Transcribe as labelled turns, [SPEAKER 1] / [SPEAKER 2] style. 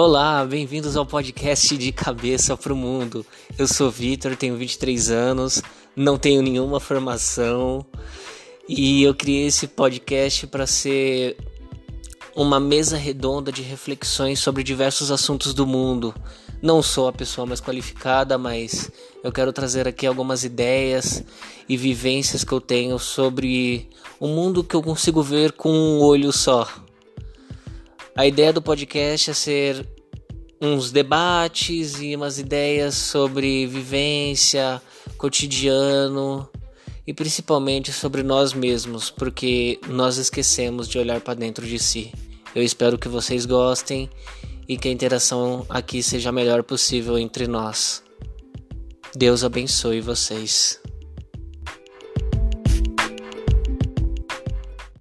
[SPEAKER 1] Olá, bem-vindos ao podcast de Cabeça para o Mundo. Eu sou Vitor, tenho 23 anos, não tenho nenhuma formação e eu criei esse podcast para ser uma mesa redonda de reflexões sobre diversos assuntos do mundo. Não sou a pessoa mais qualificada, mas eu quero trazer aqui algumas ideias e vivências que eu tenho sobre o mundo que eu consigo ver com um olho só. A ideia do podcast é ser uns debates e umas ideias sobre vivência, cotidiano e principalmente sobre nós mesmos, porque nós esquecemos de olhar para dentro de si. Eu espero que vocês gostem e que a interação aqui seja a melhor possível entre nós. Deus abençoe vocês.